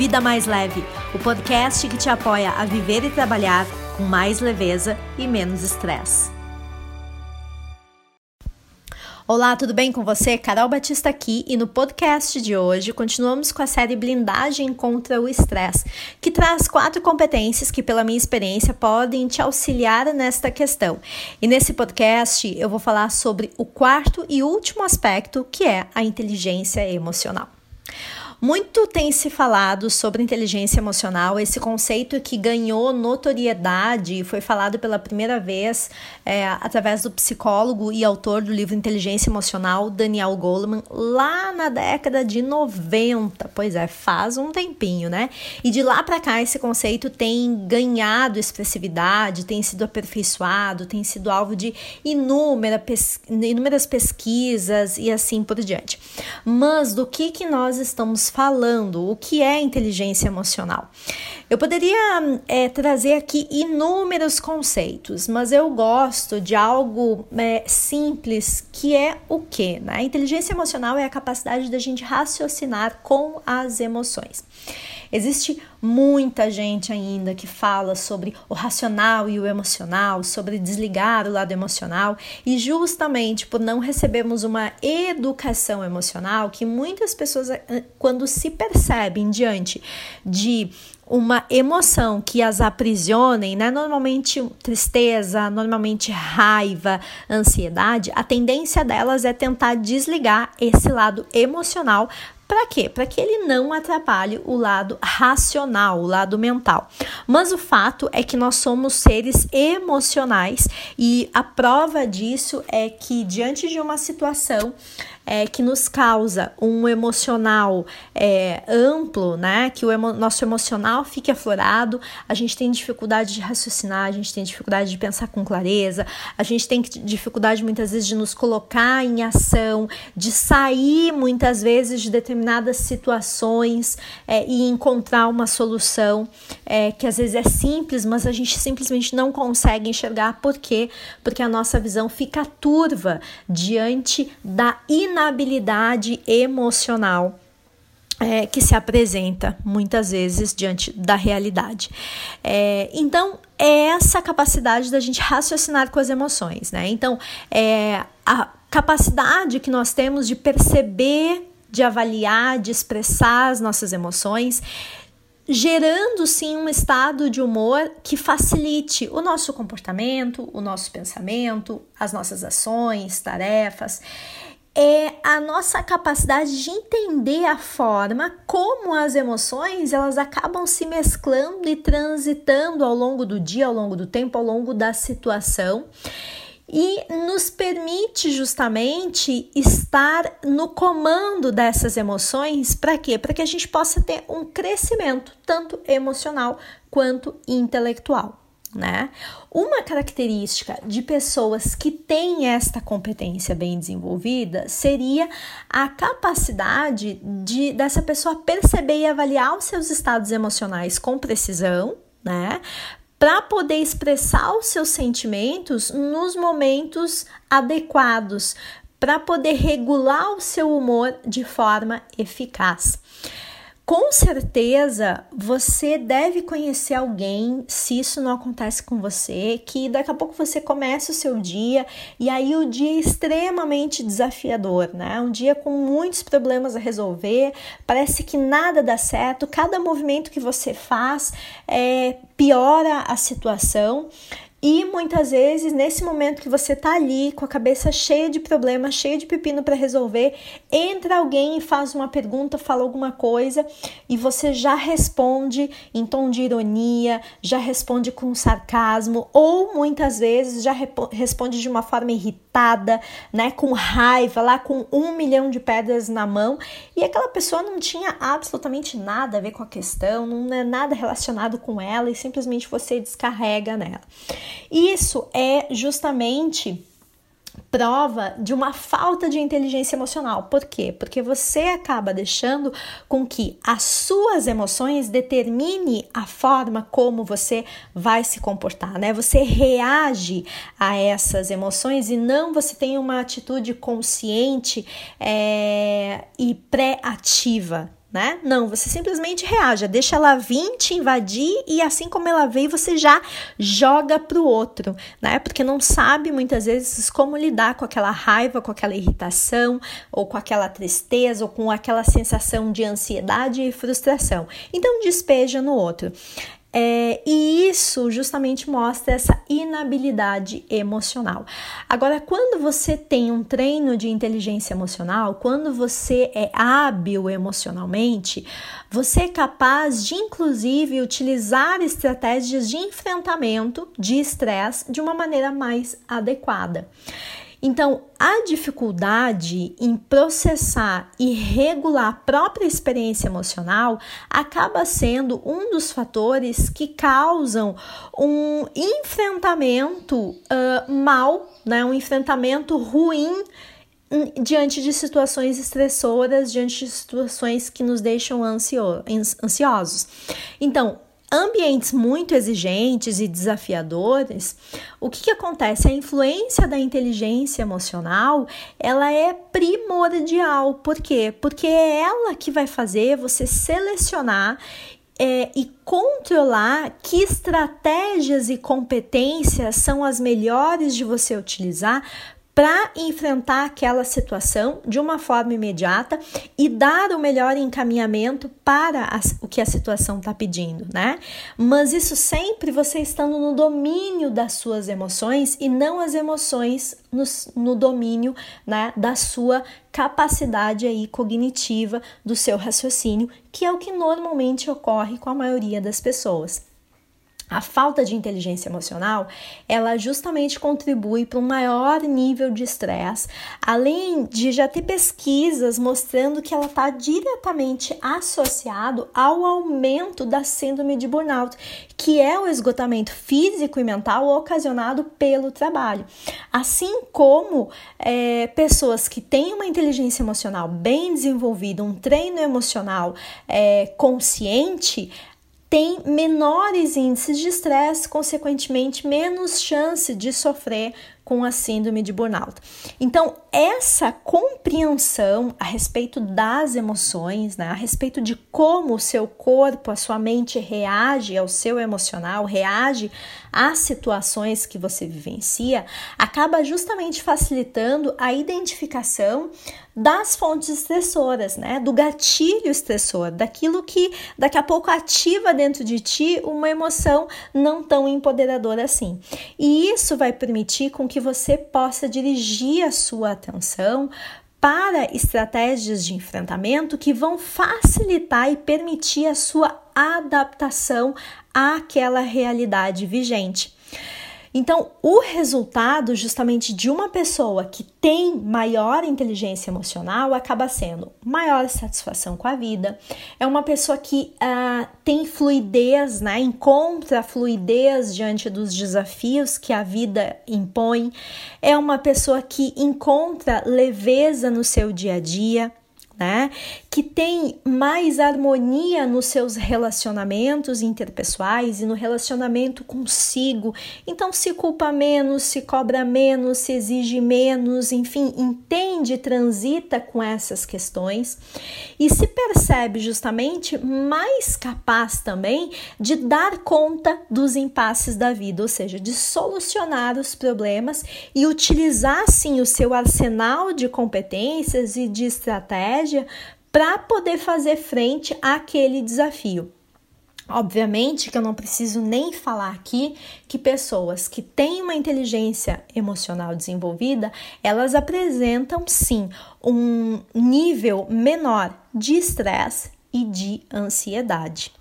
Vida Mais Leve, o podcast que te apoia a viver e trabalhar com mais leveza e menos estresse. Olá, tudo bem com você? Carol Batista aqui e no podcast de hoje continuamos com a série Blindagem contra o Estresse, que traz quatro competências que, pela minha experiência, podem te auxiliar nesta questão. E nesse podcast eu vou falar sobre o quarto e último aspecto, que é a inteligência emocional. Muito tem se falado sobre inteligência emocional, esse conceito que ganhou notoriedade e foi falado pela primeira vez é, através do psicólogo e autor do livro Inteligência Emocional, Daniel Goleman, lá na década de 90. Pois é, faz um tempinho, né? E de lá para cá esse conceito tem ganhado expressividade, tem sido aperfeiçoado, tem sido alvo de inúmera pes inúmeras pesquisas e assim por diante. Mas do que que nós estamos falando, o que é inteligência emocional. Eu poderia é, trazer aqui inúmeros conceitos, mas eu gosto de algo é, simples que é o que? Né? Inteligência emocional é a capacidade da gente raciocinar com as emoções. Existe muita gente ainda que fala sobre o racional e o emocional, sobre desligar o lado emocional, e justamente por não recebermos uma educação emocional, que muitas pessoas, eh, quando se percebem diante de uma emoção que as aprisionem, né? Normalmente tristeza, normalmente raiva, ansiedade, a tendência delas é tentar desligar esse lado emocional para quê? Para que ele não atrapalhe o lado racional, o lado mental. Mas o fato é que nós somos seres emocionais e a prova disso é que diante de uma situação é, que nos causa um emocional é, amplo, né? Que o emo nosso emocional fique aflorado, a gente tem dificuldade de raciocinar, a gente tem dificuldade de pensar com clareza, a gente tem dificuldade muitas vezes de nos colocar em ação, de sair muitas vezes de determinadas situações é, e encontrar uma solução é, que às vezes é simples, mas a gente simplesmente não consegue enxergar. Por quê? Porque a nossa visão fica turva diante da inabilidade inabilidade emocional é, que se apresenta muitas vezes diante da realidade. É, então, é essa capacidade da gente raciocinar com as emoções, né? Então, é a capacidade que nós temos de perceber, de avaliar, de expressar as nossas emoções gerando sim um estado de humor que facilite o nosso comportamento, o nosso pensamento, as nossas ações, tarefas é a nossa capacidade de entender a forma como as emoções elas acabam se mesclando e transitando ao longo do dia, ao longo do tempo, ao longo da situação. E nos permite justamente estar no comando dessas emoções. Para quê? Para que a gente possa ter um crescimento tanto emocional quanto intelectual né? Uma característica de pessoas que têm esta competência bem desenvolvida seria a capacidade de dessa pessoa perceber e avaliar os seus estados emocionais com precisão, né? Para poder expressar os seus sentimentos nos momentos adequados, para poder regular o seu humor de forma eficaz. Com certeza você deve conhecer alguém, se isso não acontece com você, que daqui a pouco você começa o seu dia e aí o dia é extremamente desafiador, né? Um dia com muitos problemas a resolver, parece que nada dá certo, cada movimento que você faz é, piora a situação e muitas vezes, nesse momento que você tá ali com a cabeça cheia de problemas, cheia de pepino para resolver, entra alguém e faz uma pergunta, fala alguma coisa e você já responde em tom de ironia, já responde com sarcasmo ou muitas vezes já responde de uma forma irritada, né, com raiva, lá com um milhão de pedras na mão e aquela pessoa não tinha absolutamente nada a ver com a questão, não é nada relacionado com ela e simplesmente você descarrega nela. Isso é justamente prova de uma falta de inteligência emocional. Por quê? Porque você acaba deixando com que as suas emoções determine a forma como você vai se comportar, né? Você reage a essas emoções e não você tem uma atitude consciente é, e pré-ativa né? Não, você simplesmente reage, deixa ela vir te invadir e assim como ela veio, você já joga pro outro, né? Porque não sabe muitas vezes como lidar com aquela raiva, com aquela irritação, ou com aquela tristeza, ou com aquela sensação de ansiedade e frustração. Então despeja no outro. É, e isso justamente mostra essa inabilidade emocional. Agora, quando você tem um treino de inteligência emocional, quando você é hábil emocionalmente, você é capaz de, inclusive, utilizar estratégias de enfrentamento de estresse de uma maneira mais adequada. Então, a dificuldade em processar e regular a própria experiência emocional acaba sendo um dos fatores que causam um enfrentamento uh, mal, né, um enfrentamento ruim diante de situações estressoras, diante de situações que nos deixam ansio ansiosos. Então, ambientes muito exigentes e desafiadores, o que, que, acontece? A influência da inteligência emocional ela é primordial. Por quê? Porque é ela que vai fazer você selecionar é, e controlar que estratégias e competências são as melhores de você utilizar para enfrentar aquela situação de uma forma imediata e dar o melhor encaminhamento para o que a situação está pedindo, né? Mas isso sempre você estando no domínio das suas emoções e não as emoções no, no domínio né, da sua capacidade aí cognitiva do seu raciocínio, que é o que normalmente ocorre com a maioria das pessoas. A falta de inteligência emocional, ela justamente contribui para um maior nível de estresse, além de já ter pesquisas mostrando que ela está diretamente associado ao aumento da síndrome de burnout, que é o esgotamento físico e mental ocasionado pelo trabalho. Assim como é, pessoas que têm uma inteligência emocional bem desenvolvida, um treino emocional é, consciente, tem menores índices de estresse, consequentemente, menos chance de sofrer com a síndrome de burnout. Então, essa compreensão a respeito das emoções, né, a respeito de como o seu corpo, a sua mente reage ao seu emocional, reage às situações que você vivencia, acaba justamente facilitando a identificação das fontes estressoras, né? Do gatilho estressor, daquilo que daqui a pouco ativa dentro de ti uma emoção não tão empoderadora assim. E isso vai permitir com que você possa dirigir a sua atenção para estratégias de enfrentamento que vão facilitar e permitir a sua adaptação àquela realidade vigente. Então, o resultado justamente de uma pessoa que tem maior inteligência emocional acaba sendo maior satisfação com a vida, é uma pessoa que uh, tem fluidez, né? encontra fluidez diante dos desafios que a vida impõe, é uma pessoa que encontra leveza no seu dia a dia né? Que tem mais harmonia nos seus relacionamentos interpessoais e no relacionamento consigo. Então se culpa menos, se cobra menos, se exige menos, enfim, entende, transita com essas questões e se percebe justamente mais capaz também de dar conta dos impasses da vida, ou seja, de solucionar os problemas e utilizar sim o seu arsenal de competências e de estratégia para poder fazer frente àquele desafio. Obviamente que eu não preciso nem falar aqui que pessoas que têm uma inteligência emocional desenvolvida, elas apresentam sim um nível menor de estresse e de ansiedade.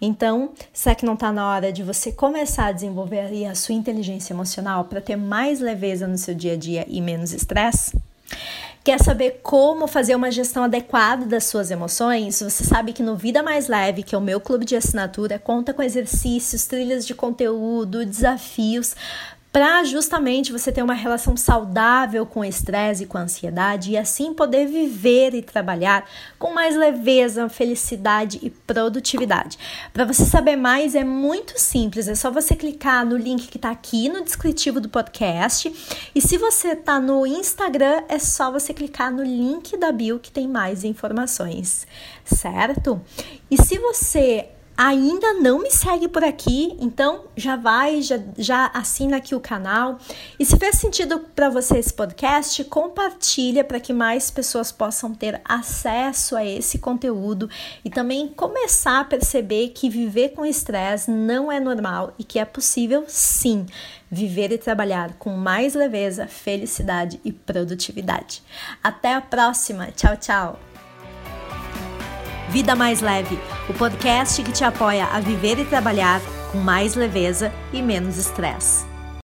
Então, será que não está na hora de você começar a desenvolver a sua inteligência emocional para ter mais leveza no seu dia a dia e menos estresse? Quer saber como fazer uma gestão adequada das suas emoções? Você sabe que no Vida Mais Leve, que é o meu clube de assinatura, conta com exercícios, trilhas de conteúdo, desafios para justamente você ter uma relação saudável com o estresse e com a ansiedade e assim poder viver e trabalhar com mais leveza, felicidade e produtividade. Para você saber mais é muito simples, é só você clicar no link que está aqui no descritivo do podcast e se você está no Instagram é só você clicar no link da bio que tem mais informações, certo? E se você ainda não me segue por aqui, então já vai, já, já assina aqui o canal. E se fez sentido para você esse podcast, compartilha para que mais pessoas possam ter acesso a esse conteúdo e também começar a perceber que viver com estresse não é normal e que é possível sim viver e trabalhar com mais leveza, felicidade e produtividade. Até a próxima. Tchau, tchau. Vida Mais Leve, o podcast que te apoia a viver e trabalhar com mais leveza e menos estresse.